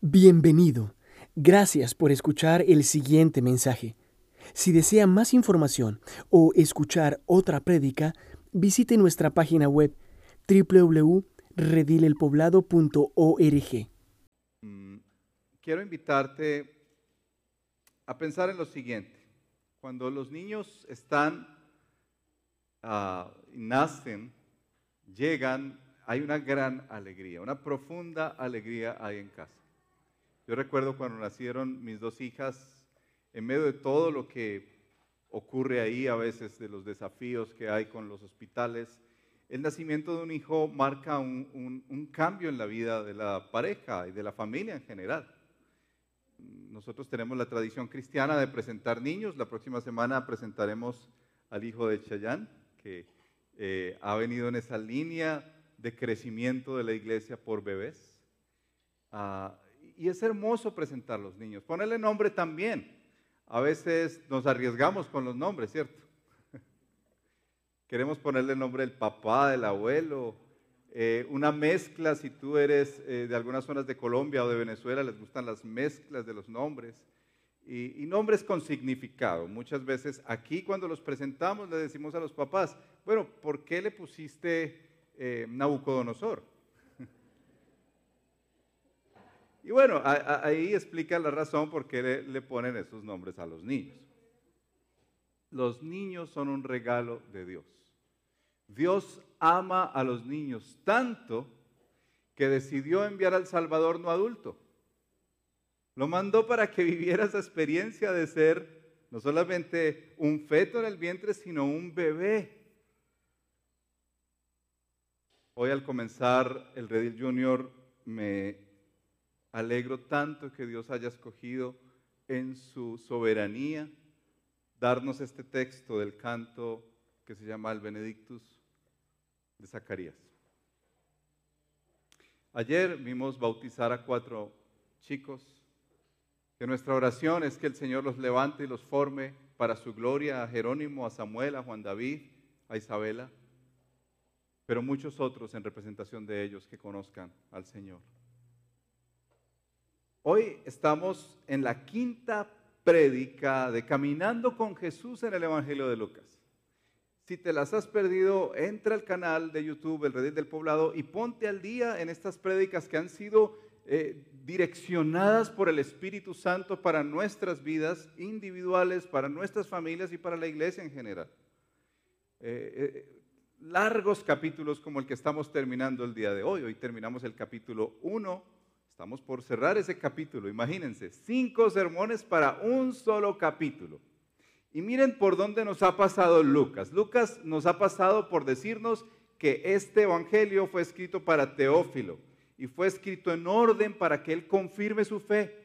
Bienvenido. Gracias por escuchar el siguiente mensaje. Si desea más información o escuchar otra prédica, visite nuestra página web www.redilelpoblado.org. Mm, Quiero invitarte a pensar en lo siguiente. Cuando los niños están, ah, nacen, llegan, hay una gran alegría, una profunda alegría hay en casa. Yo recuerdo cuando nacieron mis dos hijas, en medio de todo lo que ocurre ahí, a veces de los desafíos que hay con los hospitales, el nacimiento de un hijo marca un, cambio en la vida de la pareja y de la familia en general. Nosotros tenemos la tradición cristiana de presentar niños. La próxima semana presentaremos al hijo de Chayán, que eh, ha venido en esa línea de crecimiento de la iglesia por bebés. Ah, y es hermoso presentar los niños. Ponerle nombre también. A veces nos arriesgamos con los nombres, ¿cierto? Queremos ponerle el nombre del papá, del abuelo, eh, una mezcla, si tú eres eh, de algunas zonas de Colombia o de Venezuela, les gustan las mezclas de los nombres. Y, nombres con significado. Muchas veces aquí cuando los presentamos le decimos a los papás, bueno, ¿por qué le pusiste eh, Nabucodonosor? Y bueno, ahí explica la razón por qué le, le ponen esos nombres a los niños. Los niños son un regalo de Dios. Dios ama a los niños tanto que decidió enviar al Salvador no adulto. Lo mandó para que viviera esa experiencia de ser no solamente un feto en el vientre, sino un bebé. Hoy al comenzar el Redil Junior me alegro tanto que Dios haya escogido en su soberanía darnos este texto del canto que se llama el Benedictus de Zacarías. Ayer vimos bautizar a cuatro chicos, que nuestra oración es que el Señor los levante y los forme para su gloria, a Jerónimo, a Samuel, a Juan David, a Isabela, pero muchos otros en representación de ellos que conozcan al Señor. Hoy estamos en la quinta prédica de Caminando con Jesús en el Evangelio de Lucas. Si te las has perdido, entra al canal de YouTube, El Redil del Poblado, y ponte al día en estas prédicas que han sido eh, direccionadas por el Espíritu Santo para nuestras vidas individuales, para nuestras familias y para la iglesia en general. Eh, eh, largos capítulos como el que estamos terminando el día de hoy. Hoy terminamos el capítulo 1. Estamos por cerrar ese capítulo. Imagínense, cinco sermones para un solo capítulo. Y miren por dónde nos ha pasado Lucas. Lucas nos ha pasado por decirnos que este evangelio fue escrito para Teófilo y fue escrito en orden para que él confirme su fe,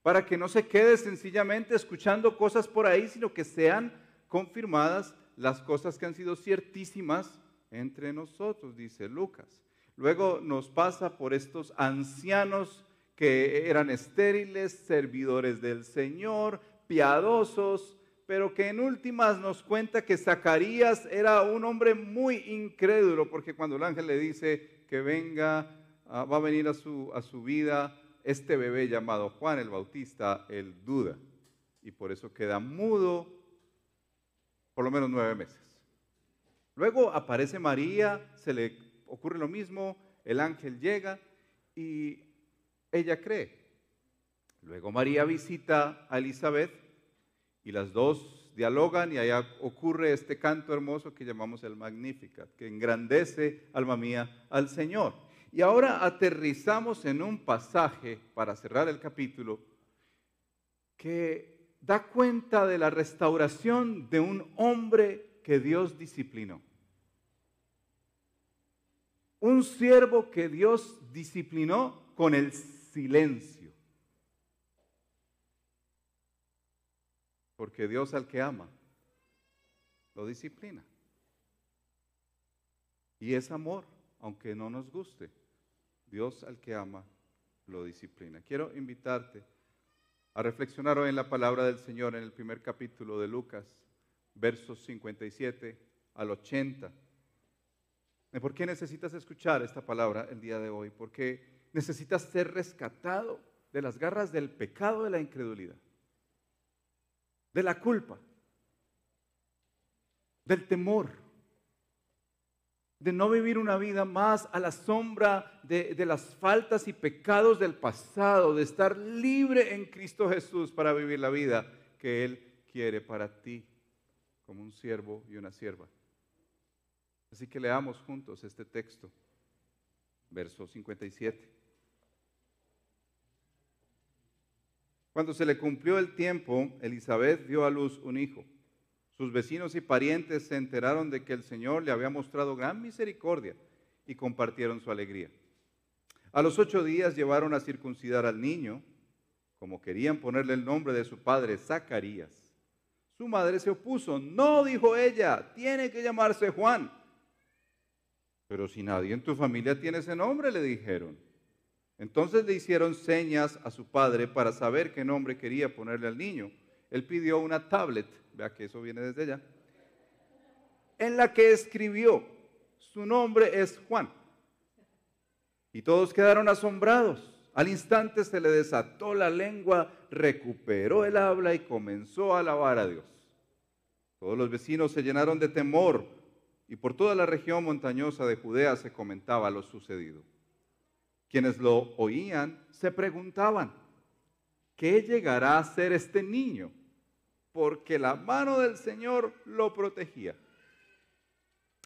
para que no se quede sencillamente escuchando cosas por ahí, sino que sean confirmadas las cosas que han sido ciertísimas entre nosotros, dice Lucas. Luego nos pasa por estos ancianos que eran estériles, servidores del Señor, piadosos, pero que en últimas nos cuenta que Zacarías era un hombre muy incrédulo, porque cuando el ángel le dice que venga, ah, va a venir a su, a su vida este bebé llamado Juan el Bautista, él duda. Y por eso queda mudo por lo menos nueve meses. Luego aparece María, se le ocurre lo mismo, el ángel llega y ella cree. Luego María visita a Elizabeth y las dos dialogan y allá ocurre este canto hermoso que llamamos el Magnificat, que engrandece, alma mía, al Señor. Y ahora aterrizamos en un pasaje, para cerrar el capítulo, que da cuenta de la restauración de un hombre que Dios disciplinó. Un siervo que Dios disciplinó con el silencio. Porque Dios al que ama, lo disciplina. Y es amor, aunque no nos guste. Dios al que ama, lo disciplina. Quiero invitarte a reflexionar hoy en la palabra del Señor en el primer capítulo de Lucas, versos 57 al 80. ¿Por qué necesitas escuchar esta palabra el día de hoy? Porque necesitas ser rescatado de las garras del pecado de la incredulidad, de la culpa, del temor, de no vivir una vida más a la sombra de, de, las faltas y pecados del pasado, de estar libre en Cristo Jesús para vivir la vida que Él quiere para ti como un siervo y una sierva. Así que leamos juntos este texto, verso 57. Cuando se le cumplió el tiempo, Elizabeth dio a luz un hijo. Sus vecinos y parientes se enteraron de que el Señor le había mostrado gran misericordia y compartieron su alegría. A los ocho días llevaron a circuncidar al niño, como querían ponerle el nombre de su padre, Zacarías. Su madre se opuso. No, dijo ella, tiene que llamarse Juan. Pero si nadie en tu familia tiene ese nombre, le dijeron. Entonces le hicieron señas a su padre para saber qué nombre quería ponerle al niño. Él pidió una tablet, vea que eso viene desde allá, en la que escribió, su nombre es Juan. Y todos quedaron asombrados. Al instante se le desató la lengua, recuperó el habla y comenzó a alabar a Dios. Todos los vecinos se llenaron de temor y por toda la región montañosa de Judea se comentaba lo sucedido. Quienes lo oían se preguntaban, ¿qué llegará a ser este niño? Porque la mano del Señor lo protegía.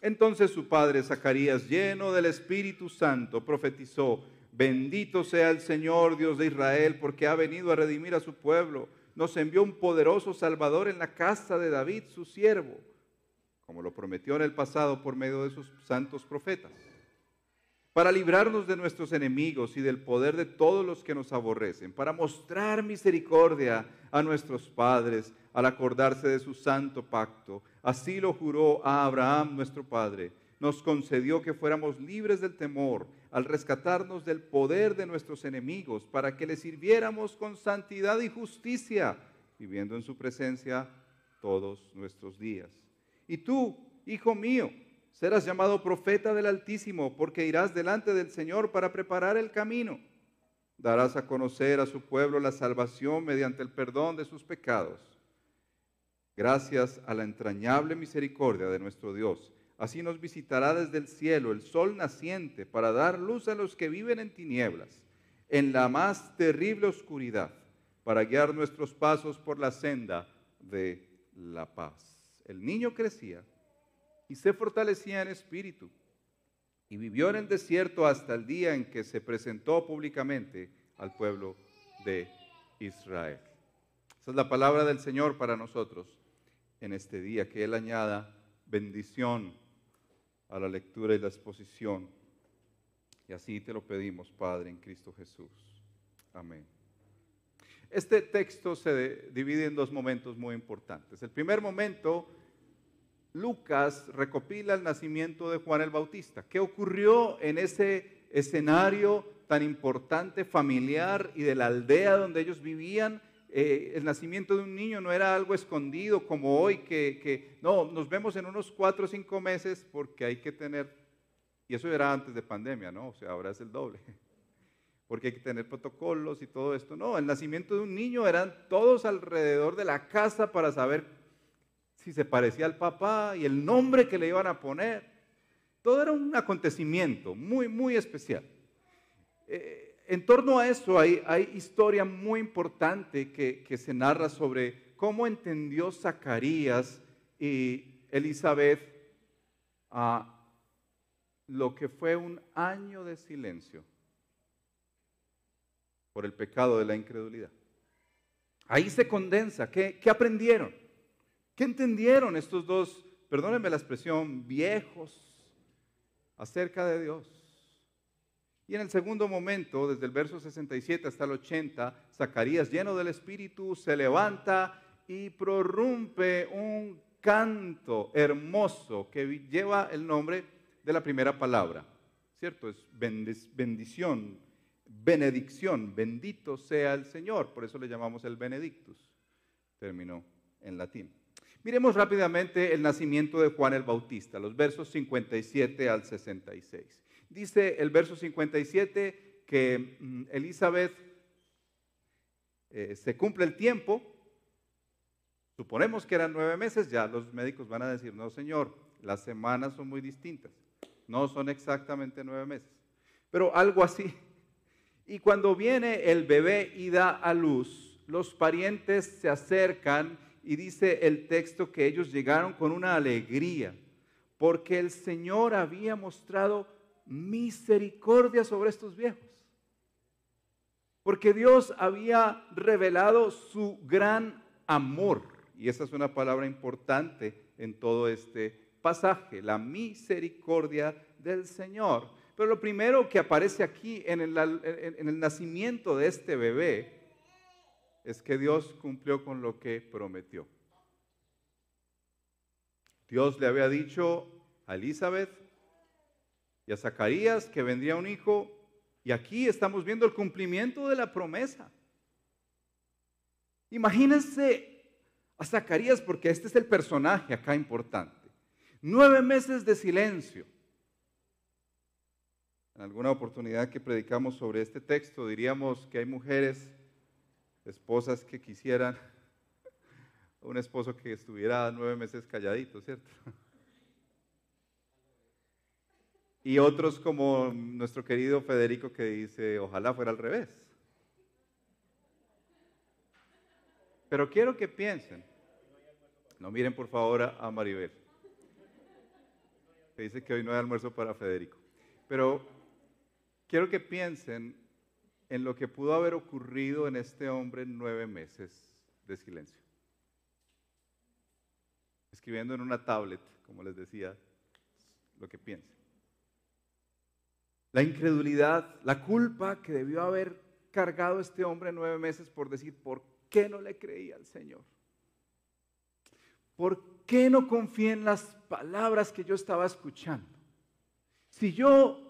Entonces su padre Zacarías, lleno del Espíritu Santo, profetizó, Bendito sea el Señor Dios de Israel, porque ha venido a redimir a su pueblo. Nos envió un poderoso Salvador en la casa de David, su siervo, como lo prometió en el pasado por medio de sus santos profetas, para librarnos de nuestros enemigos y del poder de todos los que nos aborrecen, para mostrar misericordia a nuestros padres al acordarse de su santo pacto. Así lo juró a Abraham nuestro Padre nos concedió que fuéramos libres del temor al rescatarnos del poder de nuestros enemigos, para que le sirviéramos con santidad y justicia, viviendo en su presencia todos nuestros días. Y tú, hijo mío, serás llamado profeta del Altísimo, porque irás delante del Señor para preparar el camino. Darás a conocer a su pueblo la salvación mediante el perdón de sus pecados. Gracias a la entrañable misericordia de nuestro Dios Así nos visitará desde el cielo el sol naciente para dar luz a los que viven en tinieblas, en la más terrible oscuridad, para guiar nuestros pasos por la senda de la paz. El niño crecía y se fortalecía en espíritu y vivió en el desierto hasta el día en que se presentó públicamente al pueblo de Israel. Esa es la palabra del Señor para nosotros en este día, que Él añada bendición a la lectura y la exposición. Y así te lo pedimos, Padre, en Cristo Jesús. Amén. Este texto se divide en dos momentos muy importantes. El primer momento, Lucas recopila el nacimiento de Juan el Bautista. ¿Qué ocurrió en ese escenario tan importante, familiar y de la aldea donde ellos vivían? Eh, el nacimiento de un niño no era algo escondido como hoy, que, no, nos vemos en unos cuatro o cinco meses porque hay que tener, y eso era antes de pandemia, ¿no? O sea, ahora es el doble, porque hay que tener protocolos y todo esto. No, el nacimiento de un niño eran todos alrededor de la casa para saber si se parecía al papá y el nombre que le iban a poner. Todo era un acontecimiento muy, muy especial. Eh, en torno a eso hay, historia muy importante que, se narra sobre cómo entendió Zacarías y Elizabeth a lo que fue un año de silencio por el pecado de la incredulidad. Ahí se condensa. ¿Qué, qué aprendieron? ¿Qué entendieron estos dos, perdónenme la expresión, viejos acerca de Dios? Y en el segundo momento, desde el verso 67 hasta el 80, Zacarías, lleno del Espíritu, se levanta y prorrumpe un canto hermoso que lleva el nombre de la primera palabra. ¿Cierto? Es bendición, benedicción, bendito sea el Señor. Por eso le llamamos el benedictus, término en latín. Miremos rápidamente el nacimiento de Juan el Bautista, los versos 57 al 66. Dice el verso 57 que mm, Elizabeth eh, se cumple el tiempo, suponemos que eran nueve meses, ya los médicos van a decir, no señor, las semanas son muy distintas, no son exactamente nueve meses, pero algo así. Y cuando viene el bebé y da a luz, los parientes se acercan y dice el texto que ellos llegaron con una alegría, porque el Señor había mostrado misericordia sobre estos viejos. Porque Dios había revelado su gran amor. Y esa es una palabra importante en todo este pasaje, la misericordia del Señor. Pero lo primero que aparece aquí en el, en el nacimiento de este bebé es que Dios cumplió con lo que prometió. Dios le había dicho a Elizabeth y a Zacarías que vendría un hijo y aquí estamos viendo el cumplimiento de la promesa. Imagínense a Zacarías porque este es el personaje acá importante. Nueve meses de silencio. En alguna oportunidad que predicamos sobre este texto diríamos que hay mujeres, esposas que quisieran un esposo que estuviera nueve meses calladito, ¿cierto? Y otros como nuestro querido Federico que dice, ojalá fuera al revés. Pero quiero que piensen, no miren por favor a Maribel, que dice que hoy no hay almuerzo para Federico, pero quiero que piensen en lo que pudo haber ocurrido en este hombre nueve meses de silencio. Escribiendo en una tablet, como les decía, lo que piensen la incredulidad, la culpa que debió haber cargado este hombre nueve meses por decir, ¿por qué no le creía al Señor? ¿Por qué no confié en las palabras que yo estaba escuchando? Si yo,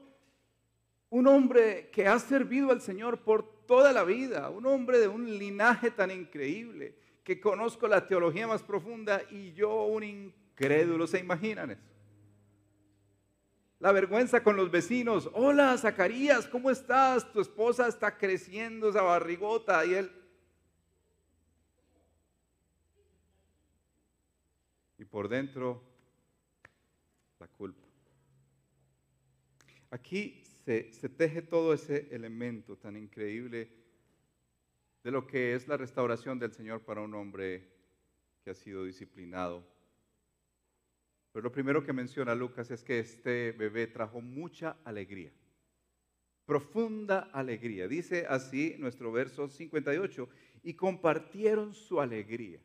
un hombre que ha servido al Señor por toda la vida, un hombre de un linaje tan increíble, que conozco la teología más profunda y yo un incrédulo, ¿se imaginan eso? La vergüenza con los vecinos. Hola, Zacarías, ¿cómo estás? Tu esposa está creciendo esa barrigota y él... Y por dentro, la culpa. Aquí se, teje todo ese elemento tan increíble de lo que es la restauración del Señor para un hombre que ha sido disciplinado pero lo primero que menciona Lucas es que este bebé trajo mucha alegría, profunda alegría. Dice así nuestro verso 58, y compartieron su alegría.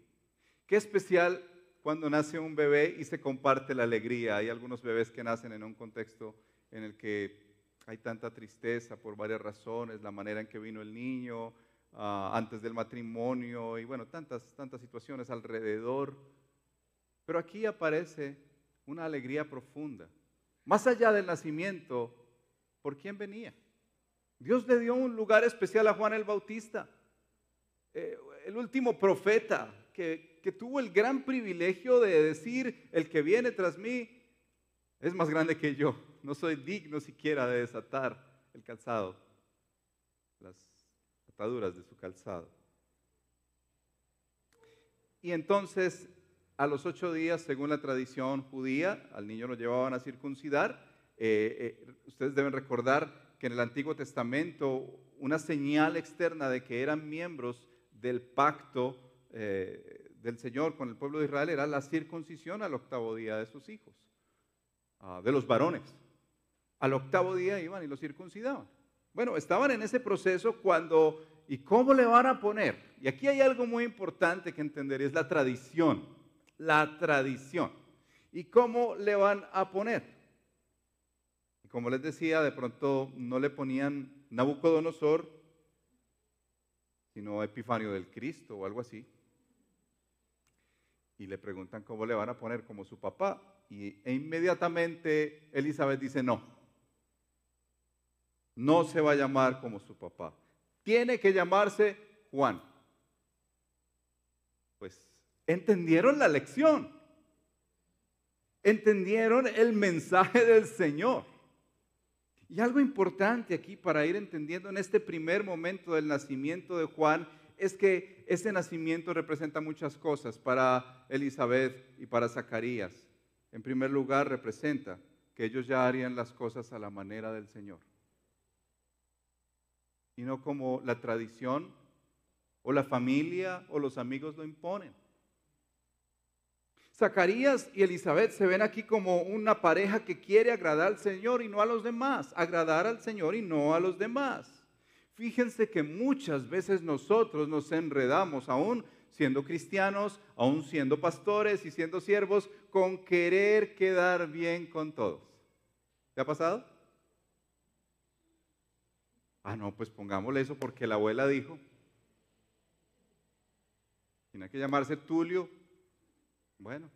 Qué especial cuando nace un bebé y se comparte la alegría. Hay algunos bebés que nacen en un contexto en el que hay tanta tristeza por varias razones, la manera en que vino el niño, ah, antes del matrimonio y bueno, tantas, tantas situaciones alrededor. Pero aquí aparece una alegría profunda. Más allá del nacimiento, ¿por quién venía? Dios le dio un lugar especial a Juan el Bautista, eh, el último profeta que, que tuvo el gran privilegio de decir, el que viene tras mí es más grande que yo, no soy digno siquiera de desatar el calzado, las ataduras de su calzado. Y entonces a los ocho días, según la tradición judía, al niño lo llevaban a circuncidar. Eh, eh, ustedes deben recordar que en el Antiguo Testamento una señal externa de que eran miembros del pacto eh, del Señor con el pueblo de Israel era la circuncisión al octavo día de sus hijos, ah, de los varones. Al octavo día iban y los circuncidaban. Bueno, estaban en ese proceso cuando, ¿y cómo le van a poner? Y aquí hay algo muy importante que entender, es la tradición la tradición. ¿Y cómo le van a poner? Y como les decía, de pronto no le ponían Nabucodonosor, sino Epifanio del Cristo o algo así. Y le preguntan cómo le van a poner como su papá. Y, e inmediatamente Elizabeth dice no. No se va a llamar como su papá. Tiene que llamarse Juan. Pues entendieron la lección, entendieron el mensaje del Señor. Y algo importante aquí para ir entendiendo en este primer momento del nacimiento de Juan es que ese nacimiento representa muchas cosas para Elizabeth y para Zacarías. En primer lugar, representa que ellos ya harían las cosas a la manera del Señor. Y no como la tradición o la familia o los amigos lo imponen. Zacarías y Elizabeth se ven aquí como una pareja que quiere agradar al Señor y no a los demás, agradar al Señor y no a los demás. Fíjense que muchas veces nosotros nos enredamos, aún siendo cristianos, aún siendo pastores y siendo siervos, con querer quedar bien con todos. ¿Te ha pasado? Ah, no, pues pongámosle eso porque la abuela dijo. Tiene que llamarse Tulio. Bueno.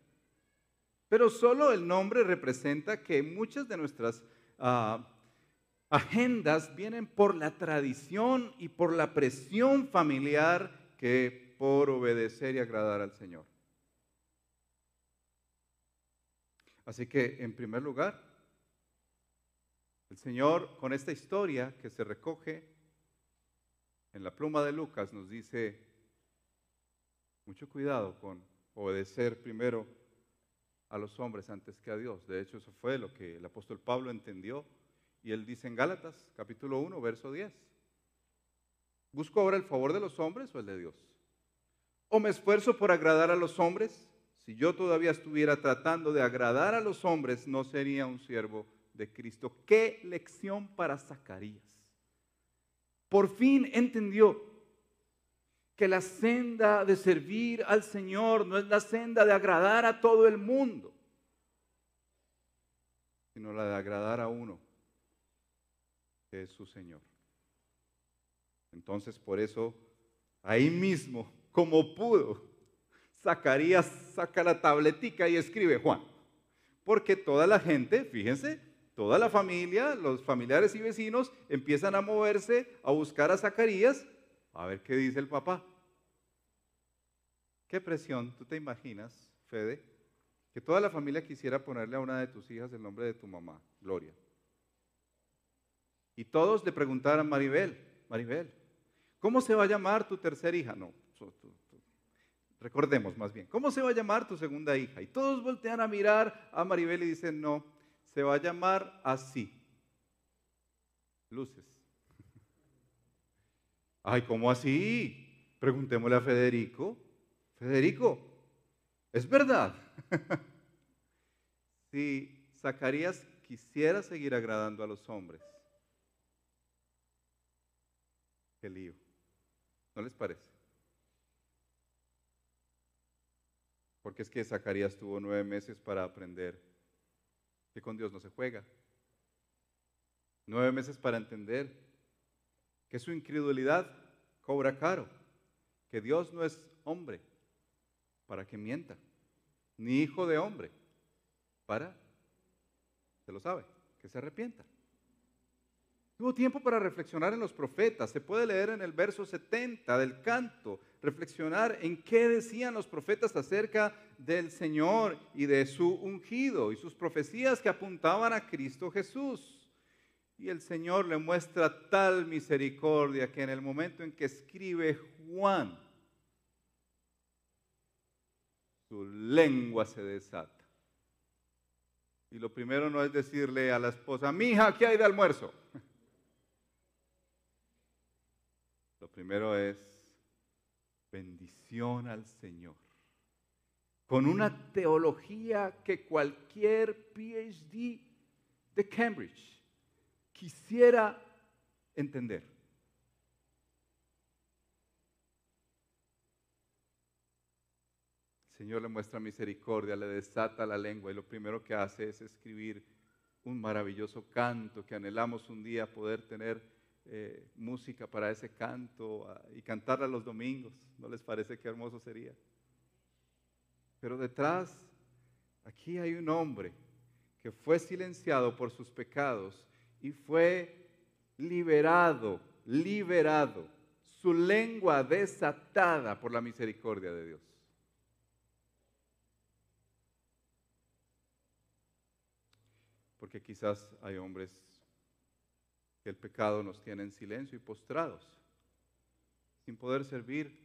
Pero solo el nombre representa que muchas de nuestras ah, agendas vienen por la tradición y por la presión familiar que por obedecer y agradar al Señor. Así que, en primer lugar, el Señor con esta historia que se recoge en la pluma de Lucas nos dice, mucho cuidado con obedecer primero a los hombres antes que a Dios. De hecho, eso fue lo que el apóstol Pablo entendió y él dice en Gálatas capítulo 1, verso 10. ¿Busco ahora el favor de los hombres o el de Dios? ¿O me esfuerzo por agradar a los hombres? Si yo todavía estuviera tratando de agradar a los hombres, no sería un siervo de Cristo. Qué lección para Zacarías. Por fin entendió que la senda de servir al Señor no es la senda de agradar a todo el mundo, sino la de agradar a uno, que es su Señor. Entonces, por eso, ahí mismo, como pudo, Zacarías saca la tabletica y escribe Juan. Porque toda la gente, fíjense, toda la familia, los familiares y vecinos empiezan a moverse a buscar a Zacarías a ver qué dice el papá. ¿Qué presión? ¿Tú te imaginas, Fede, que toda la familia quisiera ponerle a una de tus hijas el nombre de tu mamá, Gloria? Y todos le preguntaran Maribel, Maribel, ¿cómo se va a llamar tu tercera hija? No, recordemos más bien, ¿cómo se va a llamar tu segunda hija? Y todos voltean a mirar a Maribel y dicen, no, se va a llamar así. Luces. Ay, ¿cómo así? Preguntémosle a Federico. Federico, ¿es verdad? si Zacarías quisiera seguir agradando a los hombres, qué lío. ¿No les parece? Porque es que Zacarías tuvo nueve meses para aprender que con Dios no se juega. Nueve meses para entender que su incredulidad cobra caro, que Dios no es hombre para que mienta, ni hijo de hombre para, se lo sabe, que se arrepienta. Tuvo tiempo para reflexionar en los profetas. Se puede leer en el verso 70 del canto, reflexionar en qué decían los profetas acerca del Señor y de su ungido y sus profecías que apuntaban a Cristo Jesús. Y el Señor le muestra tal misericordia que en el momento en que escribe Juan, su lengua se desata. Y lo primero no es decirle a la esposa, mija, ¿qué hay de almuerzo? Lo primero es bendición al Señor. Con una teología que cualquier PhD de Cambridge quisiera entender. El Señor le muestra misericordia, le desata la lengua y lo primero que hace es escribir un maravilloso canto que anhelamos un día poder tener eh, música para ese canto y cantarla los domingos. ¿No les parece qué hermoso sería? Pero detrás, aquí hay un hombre que fue silenciado por sus pecados y fue liberado, liberado, su lengua desatada por la misericordia de Dios. Porque quizás hay hombres el pecado nos tiene en silencio y postrados, sin poder servir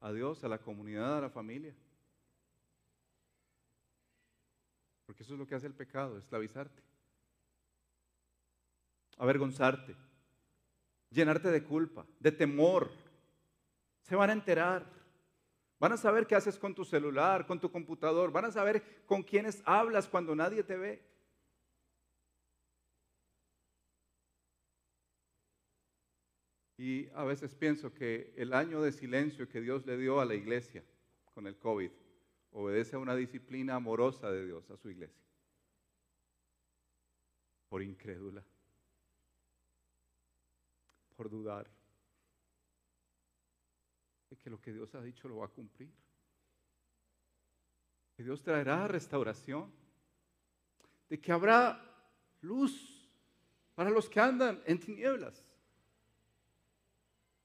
a Dios, a la comunidad, a la familia. Porque eso es lo que hace el pecado, esclavizarte, avergonzarte, llenarte de culpa, de temor. Se van a enterar. Van a saber qué haces con tu celular, con tu computador. Van a saber con quiénes hablas cuando nadie te ve. Y a veces pienso que el año de silencio que Dios le dio a la iglesia con el COVID obedece a una disciplina amorosa de Dios a su iglesia. Por incrédula. Por dudar. De que lo que Dios ha dicho lo va a cumplir. Que Dios traerá restauración. De que habrá luz para los que andan en tinieblas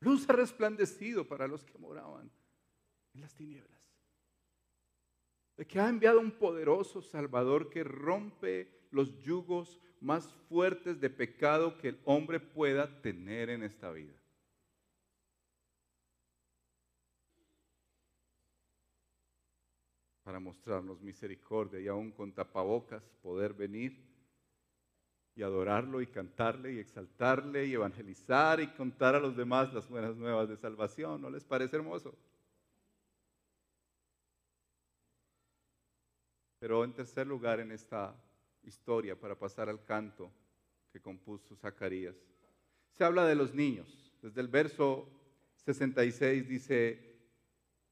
Luz ha resplandecido para los que moraban en las tinieblas. De que ha enviado un poderoso Salvador que rompe los yugos más fuertes de pecado que el hombre pueda tener en esta vida. Para mostrarnos misericordia y aún con tapabocas poder venir y adorarlo y cantarle y exaltarle y evangelizar y contar a los demás las buenas nuevas de salvación. ¿No les parece hermoso? Pero en tercer lugar en esta historia, para pasar al canto que compuso Zacarías, se habla de los niños. Desde el verso 66 dice,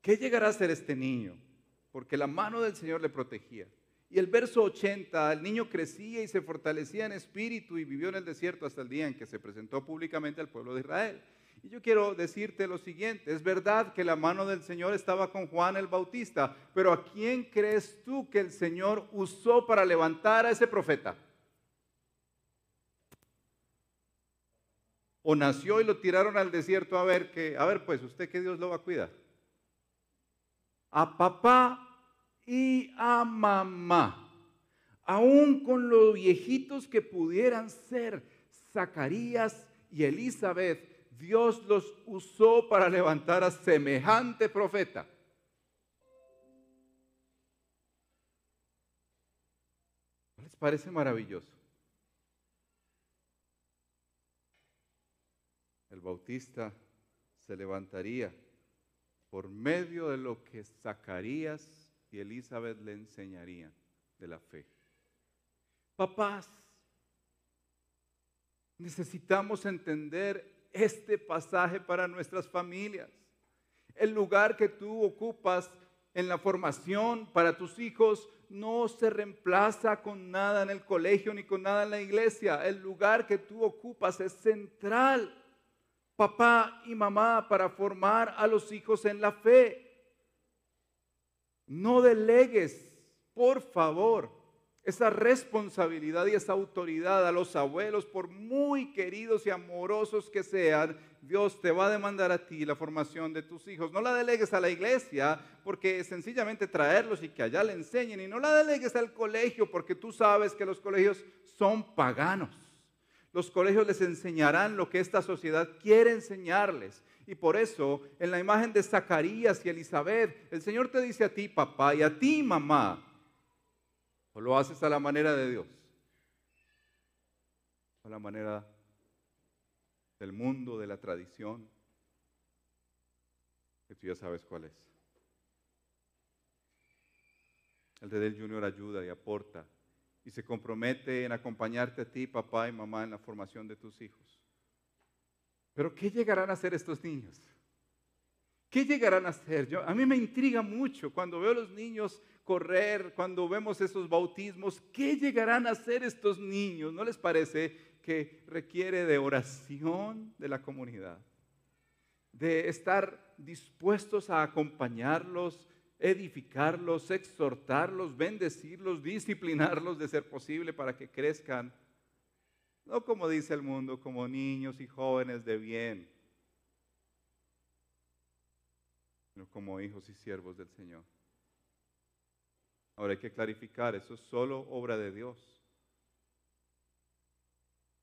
¿qué llegará a ser este niño? Porque la mano del Señor le protegía. Y el verso 80, el niño crecía y se fortalecía en espíritu y vivió en el desierto hasta el día en que se presentó públicamente al pueblo de Israel. Y yo quiero decirte lo siguiente, es verdad que la mano del Señor estaba con Juan el Bautista, pero ¿a quién crees tú que el Señor usó para levantar a ese profeta? O nació y lo tiraron al desierto a ver que, a ver pues, usted que Dios lo va a cuidar. A papá y a mamá, aún con los viejitos que pudieran ser Zacarías y Elizabeth, Dios los usó para levantar a semejante profeta. ¿No les parece maravilloso? El bautista se levantaría por medio de lo que Zacarías y Elizabeth le enseñarían de la fe. Papás, necesitamos entender este pasaje para nuestras familias. El lugar que tú ocupas en la formación para tus hijos no se reemplaza con nada en el colegio ni con nada en la iglesia. El lugar que tú ocupas es central, papá y mamá, para formar a los hijos en la fe. No delegues, por favor, esa responsabilidad y esa autoridad a los abuelos, por muy queridos y amorosos que sean, Dios te va a demandar a ti la formación de tus hijos. No la delegues a la iglesia, porque sencillamente traerlos y que allá le enseñen. Y no la delegues al colegio, porque tú sabes que los colegios son paganos. Los colegios les enseñarán lo que esta sociedad quiere enseñarles. Y por eso, en la imagen de Zacarías y Elizabeth, el Señor te dice a ti, papá, y a ti, mamá, o lo haces a la manera de Dios, a la manera del mundo, de la tradición, que tú ya sabes cuál es. El de Del Junior ayuda y aporta y se compromete en acompañarte a ti, papá y mamá, en la formación de tus hijos. Pero ¿qué llegarán a hacer estos niños? ¿Qué llegarán a hacer? Yo, a mí me intriga mucho cuando veo a los niños correr, cuando vemos esos bautismos. ¿Qué llegarán a hacer estos niños? ¿No les parece que requiere de oración de la comunidad? De estar dispuestos a acompañarlos, edificarlos, exhortarlos, bendecirlos, disciplinarlos de ser posible para que crezcan no como dice el mundo, como niños y jóvenes de bien, sino como hijos y siervos del Señor. Ahora hay que clarificar, eso es solo obra de Dios.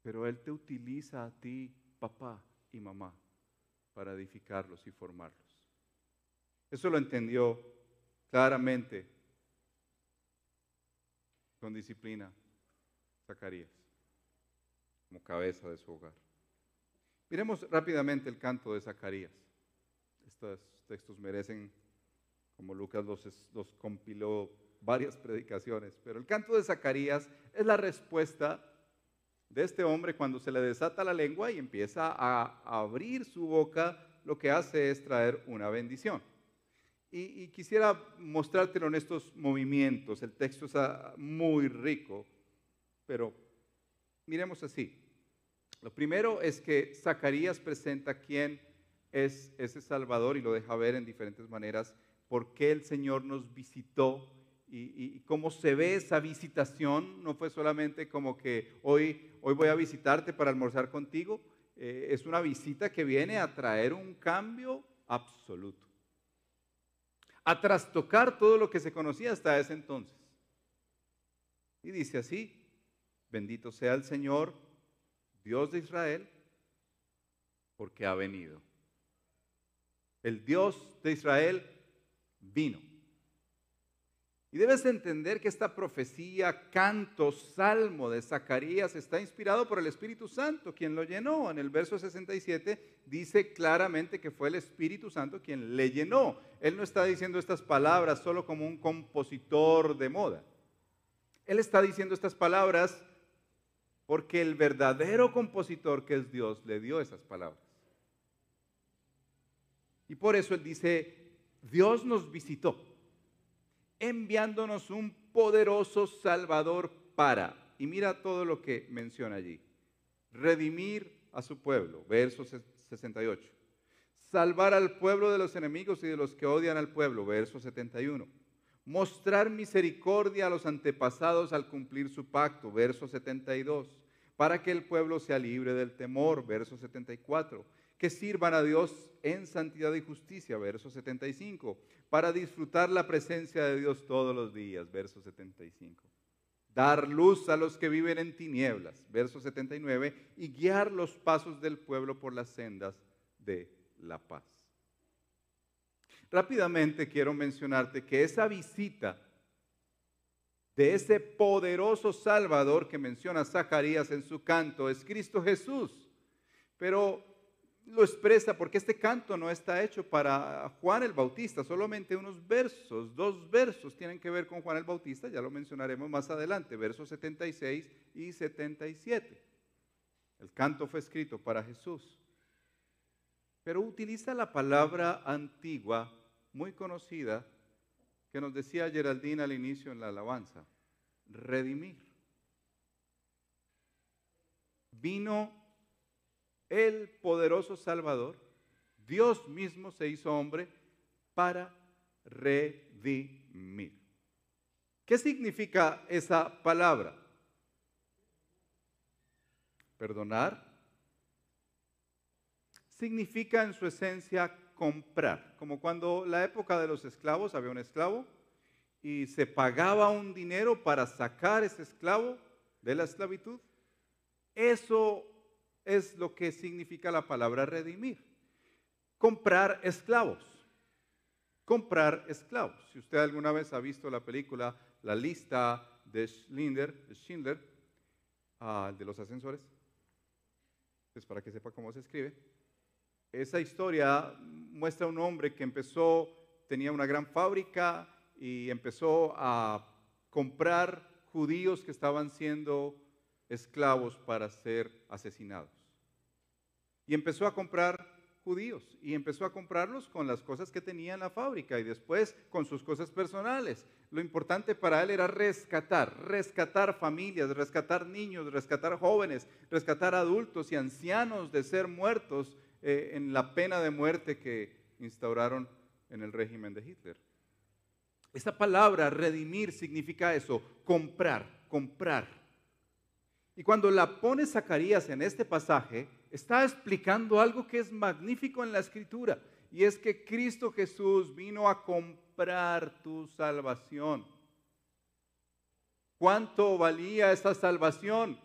Pero Él te utiliza a ti, papá y mamá, para edificarlos y formarlos. Eso lo entendió claramente, con disciplina, Zacarías, como cabeza de su hogar. Miremos rápidamente el canto de Zacarías. Estos textos merecen, como Lucas los, compiló, varias predicaciones, pero el canto de Zacarías es la respuesta de este hombre cuando se le desata la lengua y empieza a abrir su boca, lo que hace es traer una bendición. Y, quisiera mostrártelo en estos movimientos. El texto está muy rico, pero miremos así. Lo primero es que Zacarías presenta quién es ese Salvador y lo deja ver en diferentes maneras, por qué el Señor nos visitó y, cómo se ve esa visitación. No fue solamente como que hoy, hoy voy a visitarte para almorzar contigo, eh, es una visita que viene a traer un cambio absoluto a trastocar todo lo que se conocía hasta ese entonces. Y dice así, bendito sea el Señor, Dios de Israel, porque ha venido. El Dios de Israel vino. Y debes entender que esta profecía, canto, salmo de Zacarías está inspirado por el Espíritu Santo, quien lo llenó. En el verso 67 dice claramente que fue el Espíritu Santo quien le llenó. Él no está diciendo estas palabras solo como un compositor de moda. Él está diciendo estas palabras porque el verdadero compositor que es Dios le dio esas palabras. Y por eso él dice, Dios nos visitó enviándonos un poderoso Salvador para, y mira todo lo que menciona allí, redimir a su pueblo, verso 68, salvar al pueblo de los enemigos y de los que odian al pueblo, verso 71, mostrar misericordia a los antepasados al cumplir su pacto, verso 72, para que el pueblo sea libre del temor, verso 74 que sirvan a Dios en santidad y justicia, verso 75, para disfrutar la presencia de Dios todos los días, verso 75. Dar luz a los que viven en tinieblas, verso 79, y guiar los pasos del pueblo por las sendas de la paz. Rápidamente quiero mencionarte que esa visita de ese poderoso Salvador que menciona Zacarías en su canto es Cristo Jesús. Pero lo expresa porque este canto no está hecho para Juan el Bautista, solamente unos versos, dos versos tienen que ver con Juan el Bautista, ya lo mencionaremos más adelante, versos 76 y 77. El canto fue escrito para Jesús, pero utiliza la palabra antigua, muy conocida, que nos decía Geraldine al inicio en la alabanza, redimir. Vino el poderoso Salvador, Dios mismo se hizo hombre para redimir. ¿Qué significa esa palabra? Perdonar significa en su esencia comprar, como cuando la época de los esclavos había un esclavo y se pagaba un dinero para sacar ese esclavo de la esclavitud. Eso es lo que significa la palabra redimir. Comprar esclavos. Comprar esclavos. Si usted alguna vez ha visto la película La lista de Schindler, Schindler ah, de los ascensores, es para que sepa cómo se escribe. Esa historia muestra un hombre que empezó, tenía una gran fábrica y empezó a comprar judíos que estaban siendo esclavos para ser asesinados. Y empezó a comprar judíos y empezó a comprarlos con las cosas que tenía en la fábrica y después con sus cosas personales. Lo importante para él era rescatar, rescatar familias, rescatar niños, rescatar jóvenes, rescatar adultos y ancianos de ser muertos eh, en la pena de muerte que instauraron en el régimen de Hitler. Esta palabra redimir significa eso, comprar, comprar. Y cuando la pone Zacarías en este pasaje, está explicando algo que es magnífico en la escritura. Y es que Cristo Jesús vino a comprar tu salvación. ¿Cuánto valía esa salvación?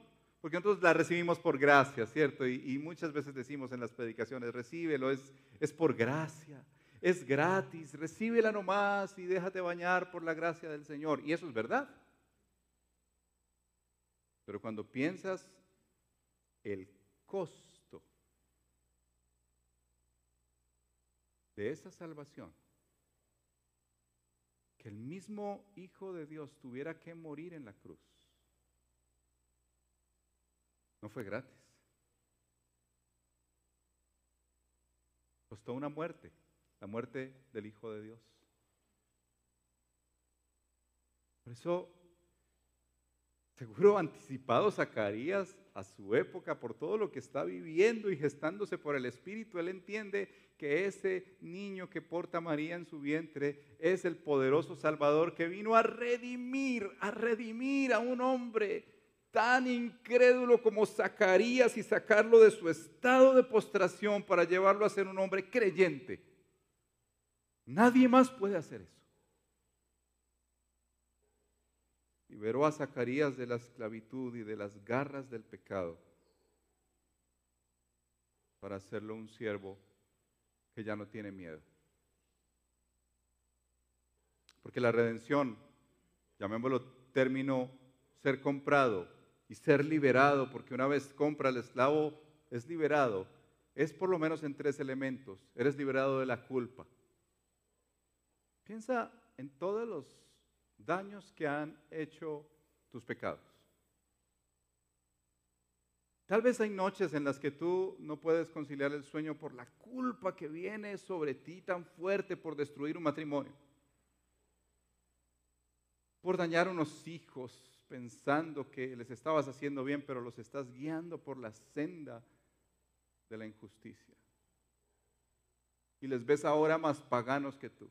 Porque nosotros la recibimos por gracia, ¿cierto? Y, muchas veces decimos en las predicaciones, recíbelo, es, es por gracia, es gratis, recíbela nomás y déjate bañar por la gracia del Señor. Y eso es verdad. Pero cuando piensas el costo de esa salvación, que el mismo Hijo de Dios tuviera que morir en la cruz, no fue gratis. Costó una muerte, la muerte del Hijo de Dios. Por eso, seguro anticipado Zacarías a su época por todo lo que está viviendo y gestándose por el Espíritu, él entiende que ese niño que porta María en su vientre es el poderoso Salvador que vino a redimir, a redimir a un hombre tan incrédulo como Zacarías y sacarlo de su estado de postración para llevarlo a ser un hombre creyente. Nadie más puede hacer eso. Liberó a Zacarías de la esclavitud y de las garras del pecado para hacerlo un siervo que ya no tiene miedo. Porque la redención, llamémoslo término ser comprado, y ser liberado, porque una vez compra el esclavo es liberado, es por lo menos en tres elementos. Eres liberado de la culpa. Piensa en todos los daños que han hecho tus pecados. Tal vez hay noches en las que tú no puedes conciliar el sueño por la culpa que viene sobre ti tan fuerte por destruir un matrimonio, por dañar unos hijos, pensando que les estabas haciendo bien, pero los estás guiando por la senda de la injusticia. Y les ves ahora más paganos que tú.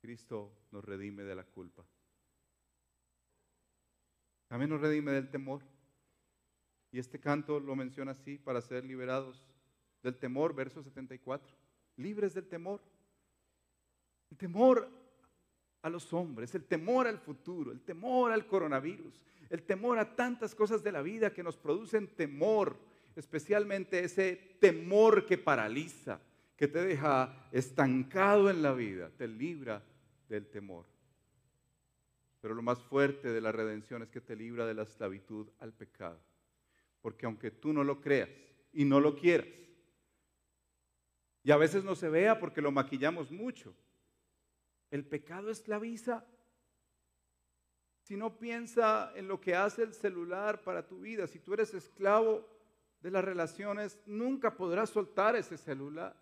Cristo nos redime de la culpa. También nos redime del temor. Y este canto lo menciona así, para ser liberados del temor, verso 74. Libres del temor. El temor a los hombres, el temor al futuro, el temor al coronavirus, el temor a tantas cosas de la vida que nos producen temor, especialmente ese temor que paraliza, que te deja estancado en la vida, te libra del temor. Pero lo más fuerte de la redención es que te libra de la esclavitud al pecado. Porque aunque tú no lo creas y no lo quieras, y a veces no se vea porque lo maquillamos mucho, el pecado esclaviza. Si no piensa en lo que hace el celular para tu vida, si tú eres esclavo de las relaciones, nunca podrás soltar ese celular.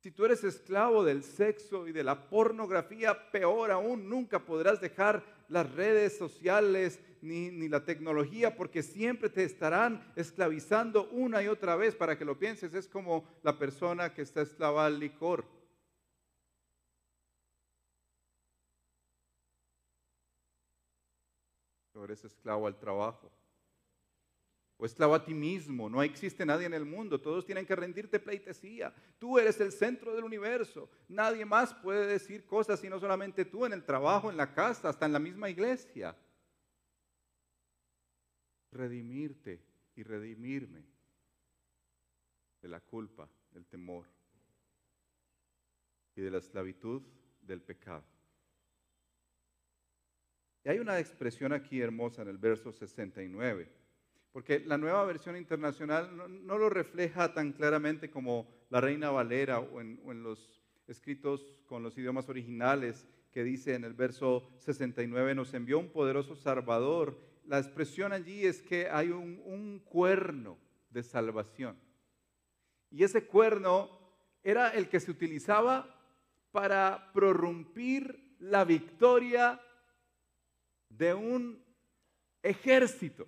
Si tú eres esclavo del sexo y de la pornografía, peor aún, nunca podrás dejar las redes sociales ni, ni, la tecnología porque siempre te estarán esclavizando una y otra vez para que lo pienses. Es como la persona que está esclava al licor. Eres esclavo al trabajo. O esclavo a ti mismo. No existe nadie en el mundo. Todos tienen que rendirte pleitesía. Tú eres el centro del universo. Nadie más puede decir cosas sino solamente tú en el trabajo, en la casa, hasta en la misma iglesia. Redimirte y redimirme de la culpa, del temor y de la esclavitud del pecado. Y hay una expresión aquí hermosa en el verso 69, porque la nueva versión internacional no, lo refleja tan claramente como la Reina Valera o en, los escritos con los idiomas originales que dice en el verso 69, nos envió un poderoso Salvador. La expresión allí es que hay un, un cuerno de salvación. Y ese cuerno era el que se utilizaba para prorrumpir la victoria de un ejército.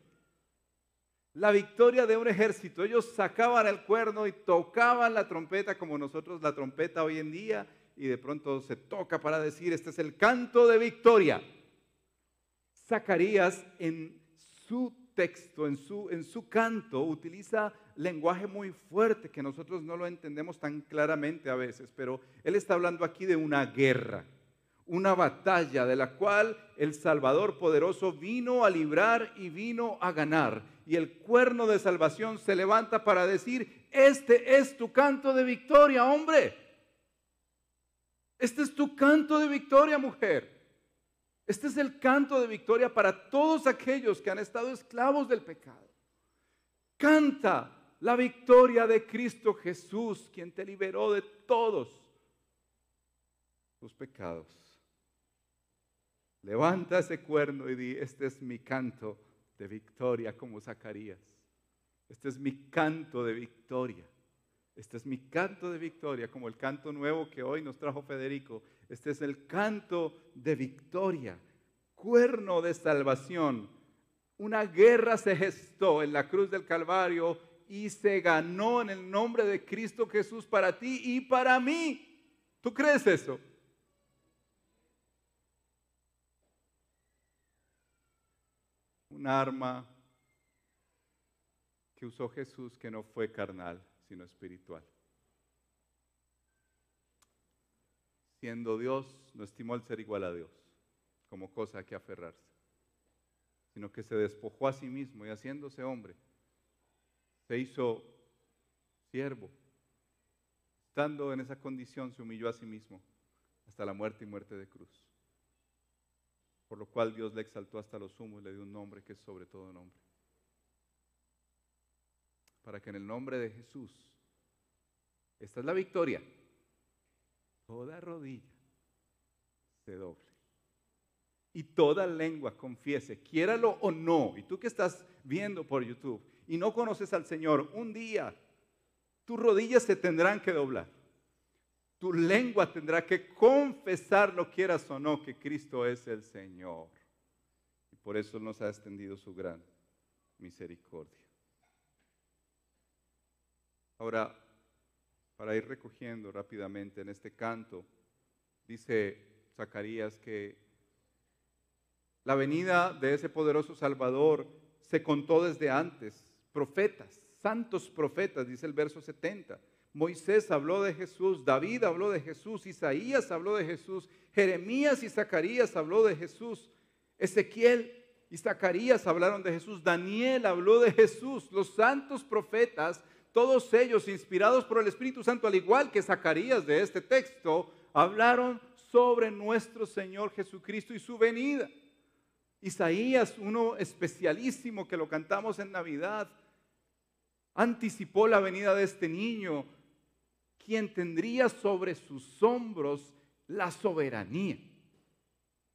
La victoria de un ejército. Ellos sacaban el cuerno y tocaban la trompeta como nosotros la trompeta hoy en día y de pronto se toca para decir, este es el canto de victoria. Zacarías en su texto, en su, en su canto, utiliza lenguaje muy fuerte que nosotros no lo entendemos tan claramente a veces, pero él está hablando aquí de una guerra una batalla de la cual el Salvador poderoso vino a librar y vino a ganar. Y el cuerno de salvación se levanta para decir, este es tu canto de victoria, hombre. Este es tu canto de victoria, mujer. Este es el canto de victoria para todos aquellos que han estado esclavos del pecado. Canta la victoria de Cristo Jesús, quien te liberó de todos tus pecados. Levanta ese cuerno y di, este es mi canto de victoria como Zacarías. Este es mi canto de victoria. Este es mi canto de victoria, como el canto nuevo que hoy nos trajo Federico. Este es el canto de victoria, cuerno de salvación. Una guerra se gestó en la cruz del Calvario y se ganó en el nombre de Cristo Jesús para ti y para mí. ¿Tú crees eso? Un arma que usó Jesús que no fue carnal sino espiritual. Siendo Dios, no estimó el ser igual a Dios como cosa a que aferrarse, sino que se despojó a sí mismo y haciéndose hombre, se hizo siervo. Estando en esa condición, se humilló a sí mismo hasta la muerte y muerte de cruz. Por lo cual Dios le exaltó hasta los sumo y le dio un nombre que es sobre todo nombre para que en el nombre de Jesús, esta es la victoria, toda rodilla se doble y toda lengua confiese, quiéralo o no, y tú que estás viendo por YouTube y no conoces al Señor, un día tus rodillas se tendrán que doblar. Tu lengua tendrá que confesar, lo quieras o no, que Cristo es el Señor. Y por eso nos ha extendido su gran misericordia. Ahora, para ir recogiendo rápidamente en este canto, dice Zacarías que la venida de ese poderoso Salvador se contó desde antes. Profetas, santos profetas, dice el verso 70. Moisés habló de Jesús, David habló de Jesús, Isaías habló de Jesús, Jeremías y Zacarías habló de Jesús, Ezequiel y Zacarías hablaron de Jesús, Daniel habló de Jesús, los santos profetas todos ellos, inspirados por el Espíritu Santo, al igual que Zacarías de este texto, hablaron sobre nuestro Señor Jesucristo y su venida. Isaías, uno especialísimo que lo cantamos en Navidad, anticipó la venida de este niño, quien tendría sobre sus hombros la soberanía.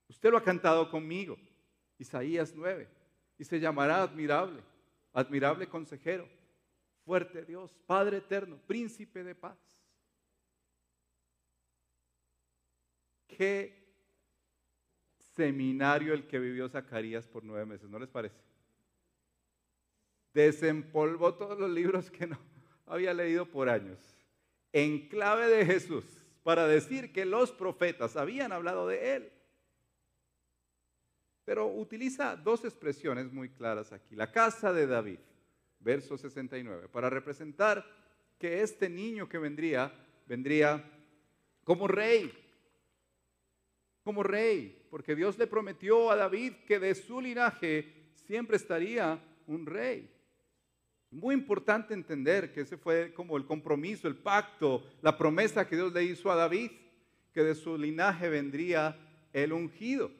Usted lo ha cantado conmigo, Isaías 9, y se llamará admirable, admirable consejero fuerte Dios, Padre eterno, príncipe de paz. Qué seminario el que vivió Zacarías por nueve meses, ¿no les parece? Desempolvó todos los libros que no había leído por años, en clave de Jesús, para decir que los profetas habían hablado de él. Pero utiliza dos expresiones muy claras aquí. La casa de David verso 69, para representar que este niño que vendría, vendría como rey, como rey, porque Dios le prometió a David que de su linaje siempre estaría un rey. Muy importante entender que ese fue como el compromiso, el pacto, la promesa que Dios le hizo a David, que de su linaje vendría el ungido.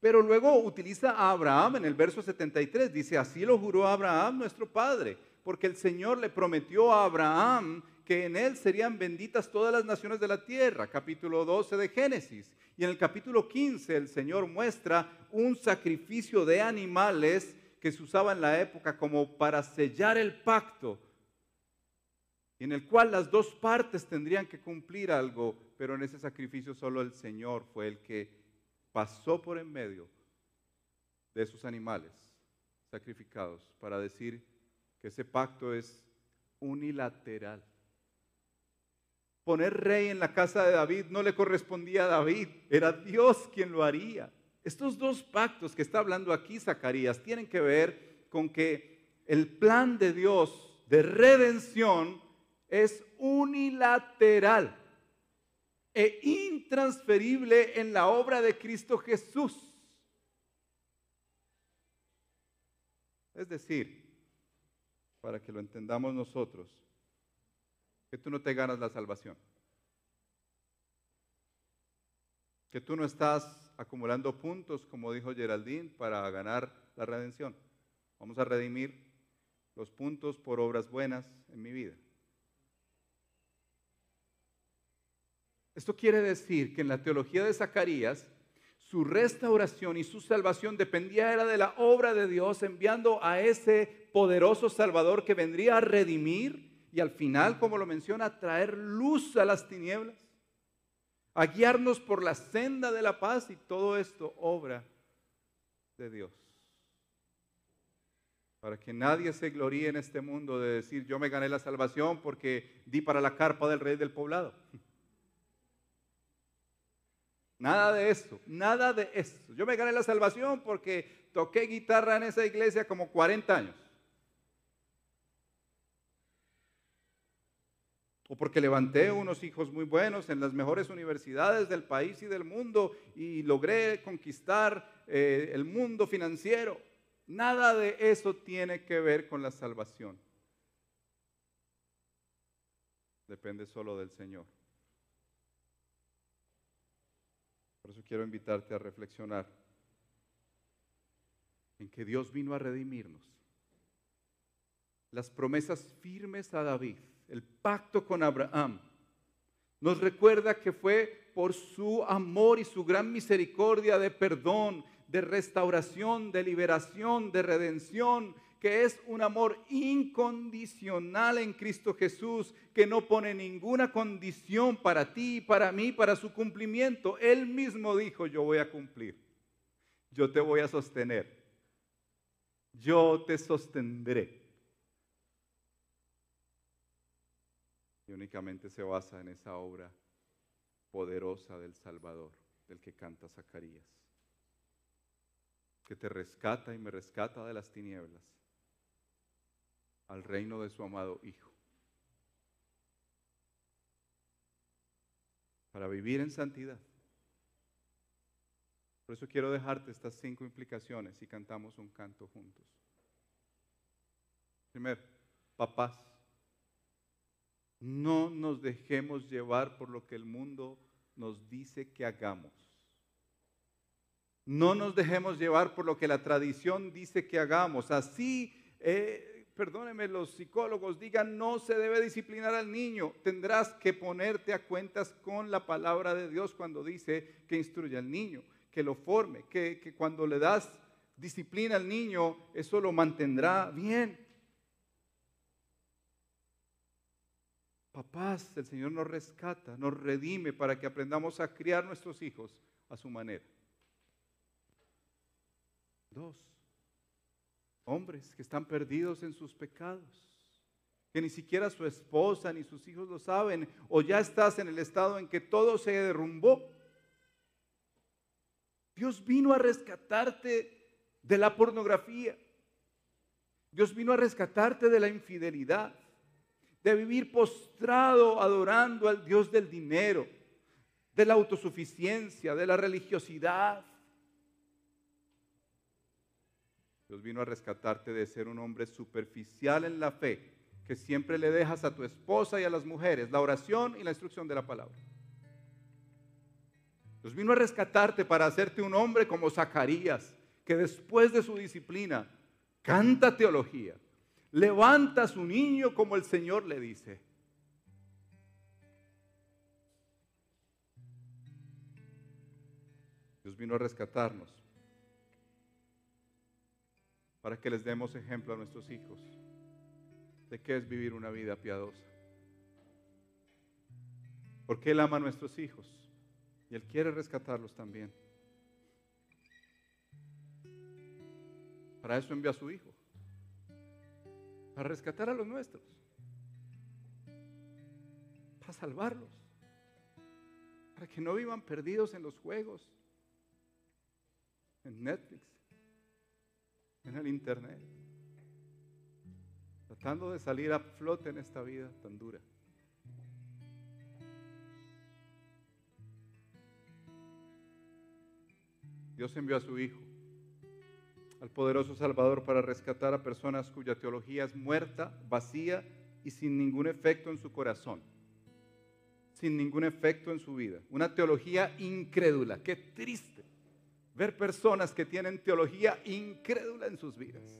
Pero luego utiliza a Abraham en el verso 73. Dice, así lo juró Abraham nuestro padre, porque el Señor le prometió a Abraham que en él serían benditas todas las naciones de la tierra. Capítulo 12 de Génesis. Y en el capítulo 15 el Señor muestra un sacrificio de animales que se usaba en la época como para sellar el pacto, en el cual las dos partes tendrían que cumplir algo, pero en ese sacrificio solo el Señor fue el que pasó por en medio de esos animales sacrificados para decir que ese pacto es unilateral. Poner rey en la casa de David no le correspondía a David, era Dios quien lo haría. Estos dos pactos que está hablando aquí Zacarías tienen que ver con que el plan de Dios de redención es unilateral. e intransferible en la obra de Cristo Jesús. Es decir, para que lo entendamos nosotros, que tú no te ganas la salvación, que tú no estás acumulando puntos, como dijo Geraldine, para ganar la redención. Vamos a redimir los puntos por obras buenas en mi vida. Esto quiere decir que en la teología de Zacarías, su restauración y su salvación dependía era de la obra de Dios enviando a ese poderoso Salvador que vendría a redimir y al final, como lo menciona, traer luz a las tinieblas, a guiarnos por la senda de la paz y todo esto obra de Dios. Para que nadie se gloríe en este mundo de decir yo me gané la salvación porque di para la carpa del rey del poblado. Nada de eso, nada de eso. Yo me gané la salvación porque toqué guitarra en esa iglesia como 40 años. O porque levanté unos hijos muy buenos en las mejores universidades del país y del mundo y logré conquistar eh, el mundo financiero. Nada de eso tiene que ver con la salvación. Depende solo del Señor. Por eso quiero invitarte a reflexionar en que Dios vino a redimirnos. Las promesas firmes a David, el pacto con Abraham, nos recuerda que fue por su amor y su gran misericordia de perdón, de restauración, de liberación, de redención, que es un amor incondicional en Cristo Jesús, que no pone ninguna condición para ti, para mí, para su cumplimiento. Él mismo dijo, yo voy a cumplir, yo te voy a sostener, yo te sostendré. Y únicamente se basa en esa obra poderosa del Salvador, del que canta Zacarías, que te rescata y me rescata de las tinieblas al reino de su amado Hijo. Para vivir en santidad. Por eso quiero dejarte estas cinco implicaciones y cantamos un canto juntos. Primero, papás, no nos dejemos llevar por lo que el mundo nos dice que hagamos. No nos dejemos llevar por lo que la tradición dice que hagamos. Así eh, perdónenme, los psicólogos digan no se debe disciplinar al niño, tendrás que ponerte a cuentas con la palabra de Dios cuando dice que instruye al niño, que lo forme, que, que cuando le das disciplina al niño, eso lo mantendrá bien. Papás, el Señor nos rescata, nos redime para que aprendamos a criar nuestros hijos a su manera. Dos, hombres que están perdidos en sus pecados, que ni siquiera su esposa ni sus hijos lo saben, o ya estás en el estado en que todo se derrumbó. Dios vino a rescatarte de la pornografía. Dios vino a rescatarte de la infidelidad, de vivir postrado adorando al Dios del dinero, de la autosuficiencia, de la religiosidad, Dios vino a rescatarte de ser un hombre superficial en la fe, que siempre le dejas a tu esposa y a las mujeres la oración y la instrucción de la palabra. Dios vino a rescatarte para hacerte un hombre como Zacarías, que después de su disciplina canta teología, levanta a su niño como el Señor le dice. Dios vino a rescatarnos para que les demos ejemplo a nuestros hijos de qué es vivir una vida piadosa. Porque Él ama a nuestros hijos y Él quiere rescatarlos también. Para eso envía a su Hijo, para rescatar a los nuestros, para salvarlos, para que no vivan perdidos en los juegos, en Netflix, en el Internet, tratando de salir a flote en esta vida tan dura. Dios envió a su Hijo al poderoso Salvador, para rescatar a personas cuya teología es muerta, vacía y sin ningún efecto en su corazón, sin ningún efecto en su vida. Una teología incrédula. Qué triste ver personas que tienen teología incrédula en sus vidas.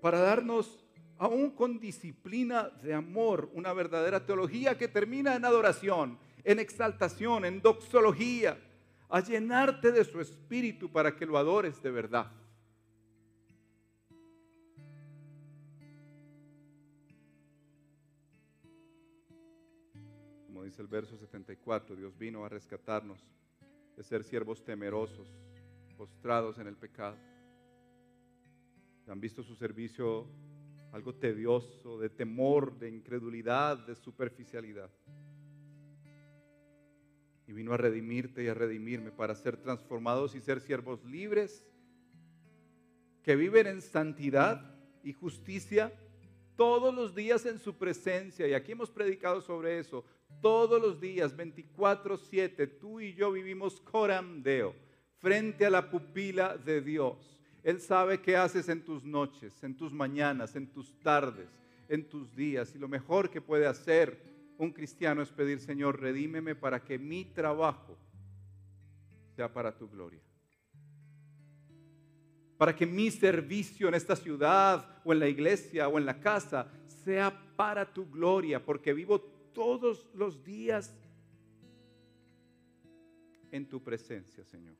Para darnos, aún con disciplina de amor, una verdadera teología que termina en adoración, en exaltación, en doxología, a llenarte de su espíritu para que lo adores de verdad. Dice el verso 74, Dios vino a rescatarnos de ser siervos temerosos, postrados en el pecado. Han visto su servicio algo tedioso, de temor, de incredulidad, de superficialidad. Y vino a redimirte y a redimirme para ser transformados y ser siervos libres, que viven en santidad y justicia todos los días en su presencia. Y aquí hemos predicado sobre eso. Todos los días, 24/7, tú y yo vivimos coramdeo, frente a la pupila de Dios. Él sabe qué haces en tus noches, en tus mañanas, en tus tardes, en tus días. Y lo mejor que puede hacer un cristiano es pedir, Señor, redímeme para que mi trabajo sea para tu gloria. Para que mi servicio en esta ciudad o en la iglesia o en la casa sea para tu gloria, porque vivo todos los días en tu presencia, Señor.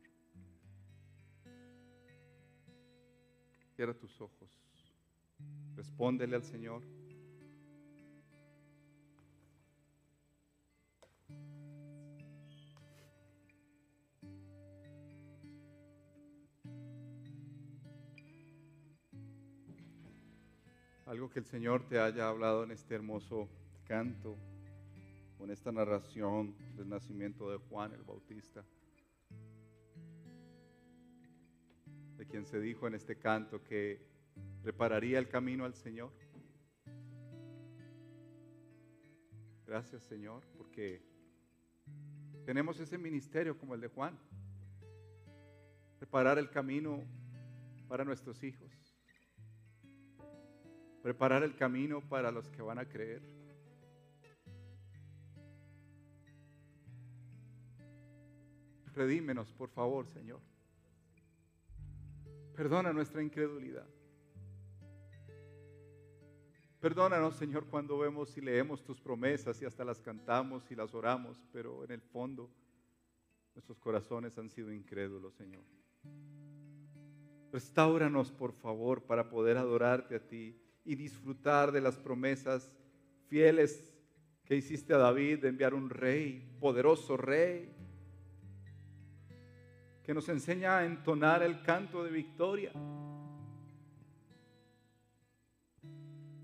Cierra tus ojos. Respóndele al Señor. Algo que el Señor te haya hablado en este hermoso canto con esta narración del nacimiento de Juan el Bautista, de quien se dijo en este canto que prepararía el camino al Señor. Gracias Señor, porque tenemos ese ministerio como el de Juan, preparar el camino para nuestros hijos, preparar el camino para los que van a creer. Redímenos, por favor, Señor. Perdona nuestra incredulidad. Perdónanos, Señor, cuando vemos y leemos tus promesas y hasta las cantamos y las oramos, pero en el fondo nuestros corazones han sido incrédulos, Señor. Restauranos, por favor, para poder adorarte a ti y disfrutar de las promesas fieles que hiciste a David de enviar un rey, poderoso rey, que nos enseña a entonar el canto de victoria.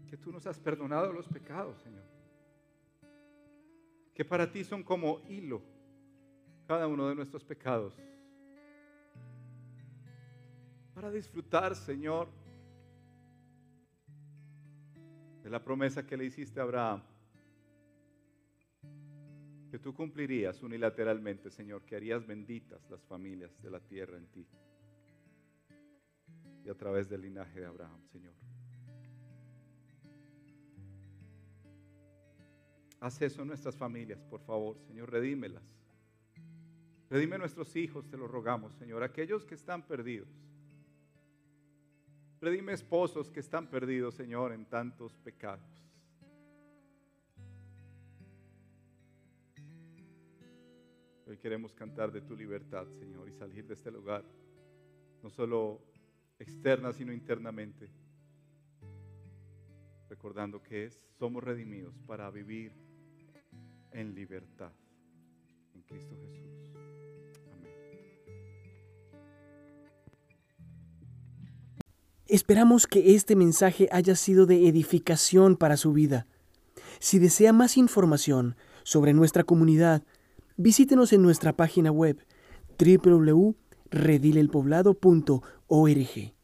Que tú nos has perdonado los pecados, Señor. Que para ti son como hilo cada uno de nuestros pecados. Para disfrutar, Señor, de la promesa que le hiciste a Abraham que tú cumplirías unilateralmente, Señor, que harías benditas las familias de la tierra en ti y a través del linaje de Abraham, Señor. Haz eso en nuestras familias, por favor, Señor, redímelas. Redime nuestros hijos, te lo rogamos, Señor, aquellos que están perdidos. Redime esposos que están perdidos, Señor, en tantos pecados. Queremos cantar de tu libertad, Señor, y salir de este lugar, no solo externa, sino internamente, recordando que somos redimidos para vivir en libertad en Cristo Jesús. Amén. Esperamos que este mensaje haya sido de edificación para su vida. Si desea más información sobre nuestra comunidad, visítenos en nuestra página web www.redilelpoblado.org.